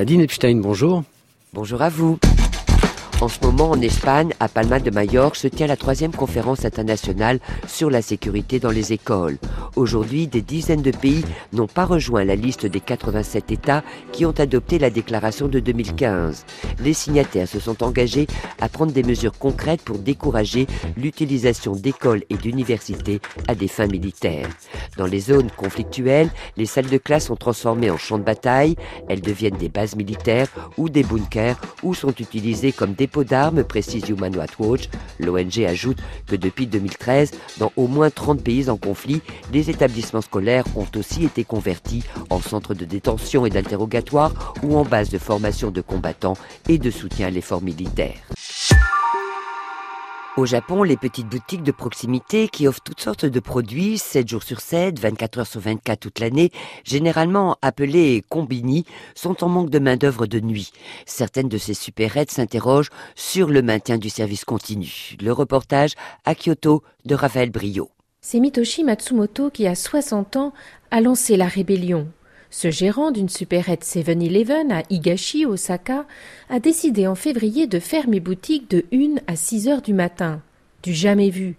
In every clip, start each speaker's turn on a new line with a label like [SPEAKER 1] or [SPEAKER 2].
[SPEAKER 1] Nadine Epstein, bonjour.
[SPEAKER 2] Bonjour à vous. En ce moment, en Espagne, à Palma de Majorque, se tient la troisième conférence internationale sur la sécurité dans les écoles. Aujourd'hui, des dizaines de pays n'ont pas rejoint la liste des 87 États qui ont adopté la déclaration de 2015. Les signataires se sont engagés à prendre des mesures concrètes pour décourager l'utilisation d'écoles et d'universités à des fins militaires. Dans les zones conflictuelles, les salles de classe sont transformées en champs de bataille, elles deviennent des bases militaires ou des bunkers ou sont utilisées comme des d'armes, précise Human Watch. L'ONG ajoute que depuis 2013, dans au moins 30 pays en conflit, les établissements scolaires ont aussi été convertis en centres de détention et d'interrogatoire ou en base de formation de combattants et de soutien à l'effort militaire. Au Japon, les petites boutiques de proximité qui offrent toutes sortes de produits 7 jours sur 7, 24 heures sur 24 toute l'année, généralement appelées combini, sont en manque de main-d'œuvre de nuit. Certaines de ces supérettes s'interrogent sur le maintien du service continu. Le reportage à Kyoto de Raphaël Brio.
[SPEAKER 3] C'est Mitoshi Matsumoto qui, a 60 ans, a lancé la rébellion. Ce gérant d'une supérette 7-Eleven à Higashi, Osaka, a décidé en février de fermer boutique de 1 à 6 heures du matin. Du jamais vu.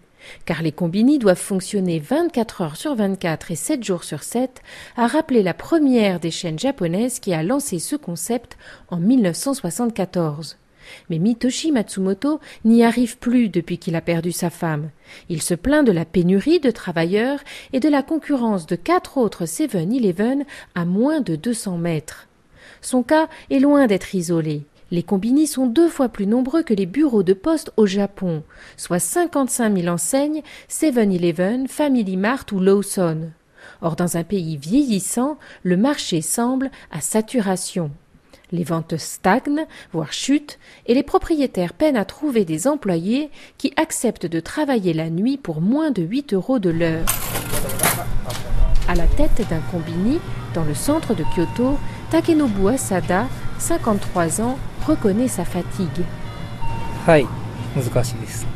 [SPEAKER 3] Car les combini doivent fonctionner 24 heures sur 24 et 7 jours sur 7, a rappelé la première des chaînes japonaises qui a lancé ce concept en 1974. Mais Mitoshi Matsumoto n'y arrive plus depuis qu'il a perdu sa femme. Il se plaint de la pénurie de travailleurs et de la concurrence de quatre autres 7-Eleven à moins de 200 mètres. Son cas est loin d'être isolé. Les combini sont deux fois plus nombreux que les bureaux de poste au Japon, soit 55 000 enseignes 7-Eleven, Family Mart ou Lawson. Or, dans un pays vieillissant, le marché semble à saturation. Les ventes stagnent, voire chutent, et les propriétaires peinent à trouver des employés qui acceptent de travailler la nuit pour moins de 8 euros de l'heure. À la tête d'un combini, dans le centre de Kyoto, Takenobu Asada, 53 ans, reconnaît sa fatigue.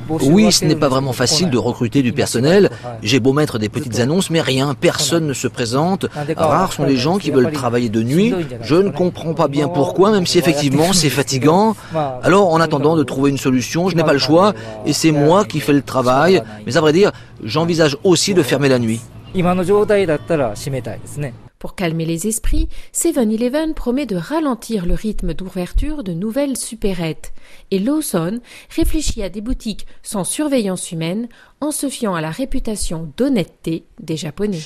[SPEAKER 4] Oui, ce n'est pas vraiment facile de recruter du personnel. J'ai beau mettre des petites annonces, mais rien, personne ne se présente. Rares sont les gens qui veulent travailler de nuit. Je ne comprends pas bien pourquoi, même si effectivement c'est fatigant. Alors, en attendant de trouver une solution, je n'ai pas le choix, et c'est moi qui fais le travail. Mais à vrai dire, j'envisage aussi de fermer la nuit.
[SPEAKER 3] Pour calmer les esprits, 7-Eleven promet de ralentir le rythme d'ouverture de nouvelles supérettes et Lawson réfléchit à des boutiques sans surveillance humaine en se fiant à la réputation d'honnêteté des Japonais.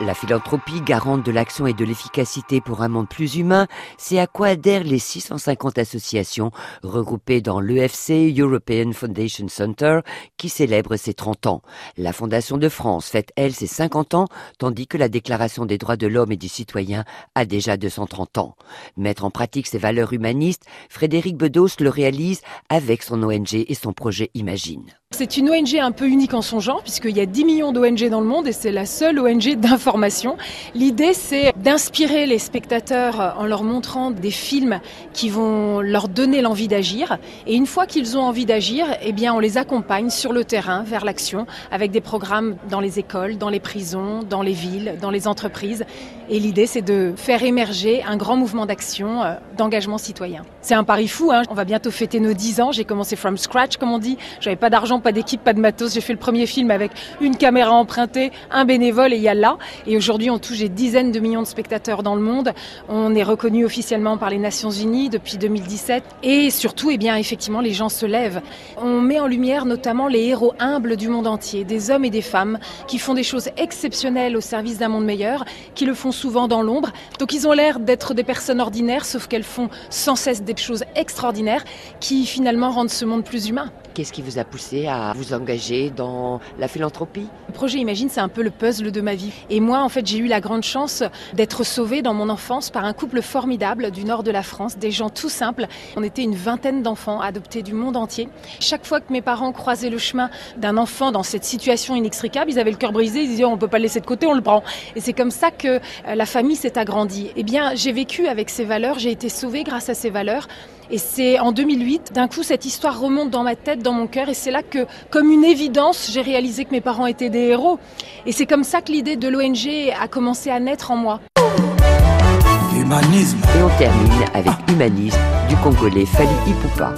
[SPEAKER 2] La philanthropie, garante de l'action et de l'efficacité pour un monde plus humain, c'est à quoi adhèrent les 650 associations regroupées dans l'EFC, European Foundation Center, qui célèbre ses 30 ans. La Fondation de France fête, elle, ses 50 ans, tandis que la Déclaration des droits de l'homme et du citoyen a déjà 230 ans. Mettre en pratique ces valeurs humanistes, Frédéric Bedos le réalise avec son ONG et son projet Imagine.
[SPEAKER 5] C'est une ONG un peu unique en son genre, puisqu'il y a 10 millions d'ONG dans le monde et c'est la seule ONG d'information. L'idée, c'est d'inspirer les spectateurs en leur montrant des films qui vont leur donner l'envie d'agir. Et une fois qu'ils ont envie d'agir, eh bien, on les accompagne sur le terrain vers l'action avec des programmes dans les écoles, dans les prisons, dans les villes, dans les entreprises. Et l'idée, c'est de faire émerger un grand mouvement d'action, euh, d'engagement citoyen. C'est un pari fou, hein. on va bientôt fêter nos 10 ans. J'ai commencé from scratch, comme on dit. J'avais pas d'argent, pas d'équipe, pas de matos. J'ai fait le premier film avec une caméra empruntée, un bénévole et il y a là. Et aujourd'hui, on touche des dizaines de millions de spectateurs dans le monde. On est reconnu officiellement par les Nations Unies depuis 2017. Et surtout, eh bien, effectivement, les gens se lèvent. On met en lumière notamment les héros humbles du monde entier, des hommes et des femmes qui font des choses exceptionnelles au service d'un monde meilleur, qui le font souvent dans l'ombre. Donc ils ont l'air d'être des personnes ordinaires, sauf qu'elles font sans cesse des choses extraordinaires qui finalement rendent ce monde plus humain.
[SPEAKER 2] Qu'est-ce qui vous a poussé à vous engager dans la philanthropie?
[SPEAKER 5] Le projet Imagine, c'est un peu le puzzle de ma vie. Et moi, en fait, j'ai eu la grande chance d'être sauvée dans mon enfance par un couple formidable du nord de la France, des gens tout simples. On était une vingtaine d'enfants adoptés du monde entier. Chaque fois que mes parents croisaient le chemin d'un enfant dans cette situation inextricable, ils avaient le cœur brisé, ils disaient on peut pas le laisser de côté, on le prend. Et c'est comme ça que euh, la famille s'est agrandie. Eh bien, j'ai vécu avec ces valeurs, j'ai été sauvée grâce à ces valeurs. Et c'est en 2008, d'un coup, cette histoire remonte dans ma tête, dans mon cœur, et c'est là que, comme une évidence, j'ai réalisé que mes parents étaient des héros. Et c'est comme ça que l'idée de l'ONG a commencé à naître en moi.
[SPEAKER 2] Humanisme. Et on termine avec Humanisme du Congolais Fali Ipupa.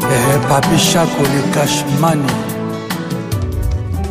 [SPEAKER 1] Eh, Papi Chaco, le cash money.